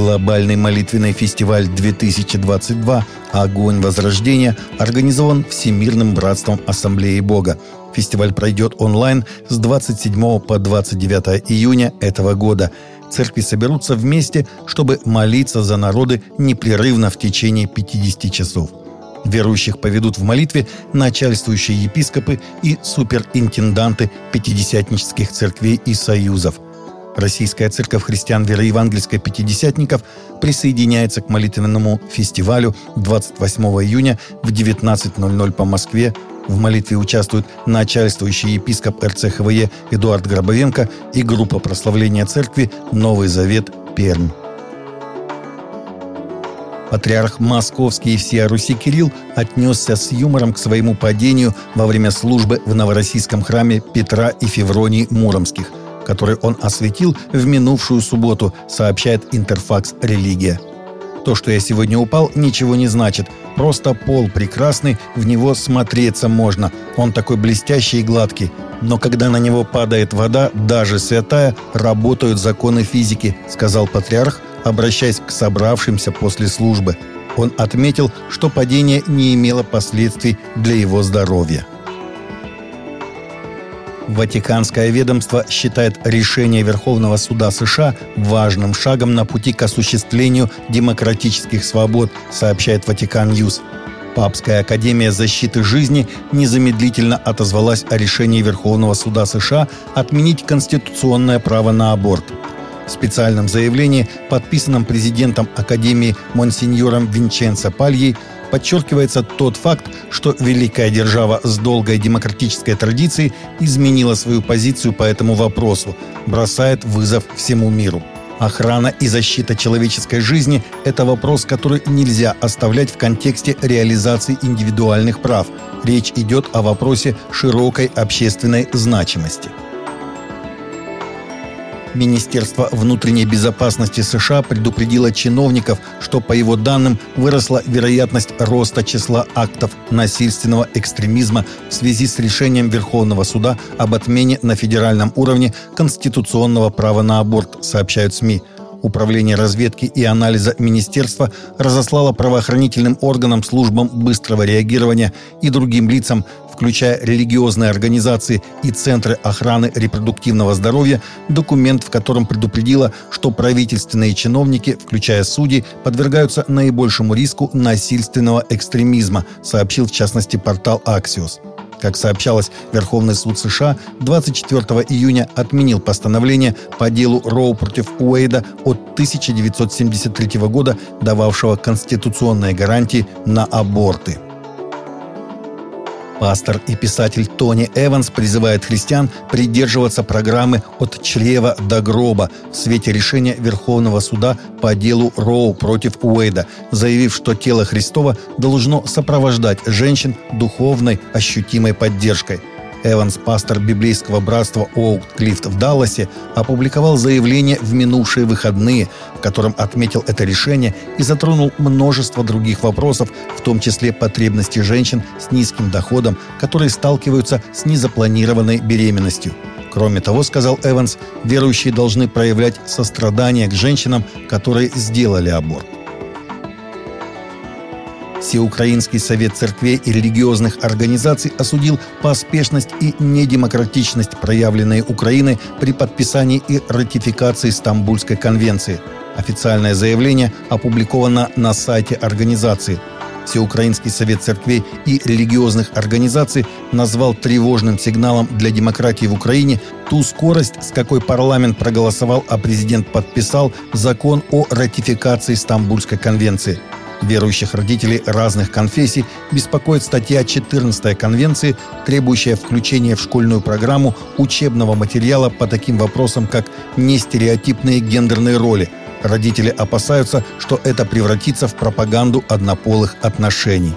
Глобальный молитвенный фестиваль 2022 «Огонь Возрождения» организован Всемирным братством Ассамблеи Бога. Фестиваль пройдет онлайн с 27 по 29 июня этого года. Церкви соберутся вместе, чтобы молиться за народы непрерывно в течение 50 часов. Верующих поведут в молитве начальствующие епископы и суперинтенданты пятидесятнических церквей и союзов. Российская церковь христиан веры евангельской пятидесятников присоединяется к молитвенному фестивалю 28 июня в 19.00 по Москве. В молитве участвуют начальствующий епископ РЦХВЕ Эдуард Гробовенко и группа прославления церкви «Новый Завет Пермь». Патриарх Московский и всея Руси Кирилл отнесся с юмором к своему падению во время службы в Новороссийском храме Петра и Февронии Муромских, который он осветил в минувшую субботу, сообщает Интерфакс «Религия». То, что я сегодня упал, ничего не значит. Просто пол прекрасный, в него смотреться можно. Он такой блестящий и гладкий. Но когда на него падает вода, даже святая, работают законы физики, сказал патриарх, обращаясь к собравшимся после службы. Он отметил, что падение не имело последствий для его здоровья. Ватиканское ведомство считает решение Верховного суда США важным шагом на пути к осуществлению демократических свобод, сообщает Vatican News. Папская академия защиты жизни незамедлительно отозвалась о решении Верховного суда США отменить конституционное право на аборт – в специальном заявлении, подписанном президентом Академии Монсеньором Винченцо Пальей, подчеркивается тот факт, что великая держава с долгой демократической традицией изменила свою позицию по этому вопросу, бросает вызов всему миру. Охрана и защита человеческой жизни – это вопрос, который нельзя оставлять в контексте реализации индивидуальных прав. Речь идет о вопросе широкой общественной значимости. Министерство внутренней безопасности США предупредило чиновников, что, по его данным, выросла вероятность роста числа актов насильственного экстремизма в связи с решением Верховного суда об отмене на федеральном уровне конституционного права на аборт, сообщают СМИ. Управление разведки и анализа министерства разослало правоохранительным органам, службам быстрого реагирования и другим лицам включая религиозные организации и центры охраны репродуктивного здоровья, документ, в котором предупредила, что правительственные чиновники, включая судьи, подвергаются наибольшему риску насильственного экстремизма, сообщил в частности портал Axios. Как сообщалось, Верховный суд США 24 июня отменил постановление по делу Роу против Уэйда от 1973 года, дававшего конституционные гарантии на аборты. Пастор и писатель Тони Эванс призывает христиан придерживаться программы «От чрева до гроба» в свете решения Верховного суда по делу Роу против Уэйда, заявив, что тело Христова должно сопровождать женщин духовной ощутимой поддержкой – Эванс, пастор библейского братства Оук-Клифт в Далласе, опубликовал заявление в минувшие выходные, в котором отметил это решение и затронул множество других вопросов, в том числе потребности женщин с низким доходом, которые сталкиваются с незапланированной беременностью. Кроме того, сказал Эванс, верующие должны проявлять сострадание к женщинам, которые сделали аборт. Всеукраинский совет церквей и религиозных организаций осудил поспешность и недемократичность, проявленные Украиной при подписании и ратификации Стамбульской конвенции. Официальное заявление опубликовано на сайте организации. Всеукраинский совет церквей и религиозных организаций назвал тревожным сигналом для демократии в Украине ту скорость, с какой парламент проголосовал, а президент подписал закон о ратификации Стамбульской конвенции – Верующих родителей разных конфессий беспокоит статья 14 Конвенции, требующая включения в школьную программу учебного материала по таким вопросам, как нестереотипные гендерные роли. Родители опасаются, что это превратится в пропаганду однополых отношений.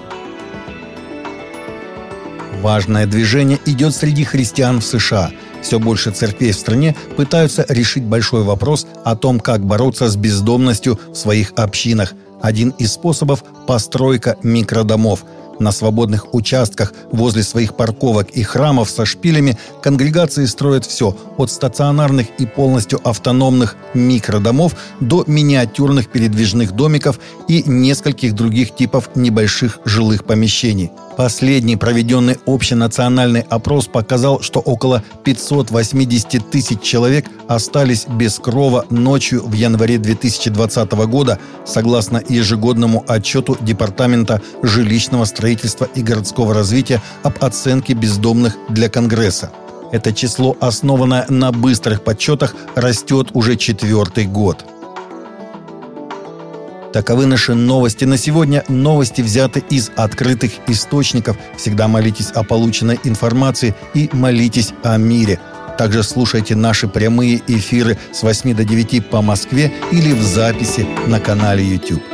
Важное движение идет среди христиан в США. Все больше церквей в стране пытаются решить большой вопрос о том, как бороться с бездомностью в своих общинах – один из способов – постройка микродомов. На свободных участках возле своих парковок и храмов со шпилями конгрегации строят все от стационарных и полностью автономных микродомов до миниатюрных передвижных домиков и нескольких других типов небольших жилых помещений. Последний проведенный общенациональный опрос показал, что около 580 тысяч человек остались без крова ночью в январе 2020 года, согласно ежегодному отчету Департамента жилищного строительства и городского развития об оценке бездомных для Конгресса. Это число, основанное на быстрых подсчетах, растет уже четвертый год. Таковы наши новости на сегодня. Новости взяты из открытых источников. Всегда молитесь о полученной информации и молитесь о мире. Также слушайте наши прямые эфиры с 8 до 9 по Москве или в записи на канале YouTube.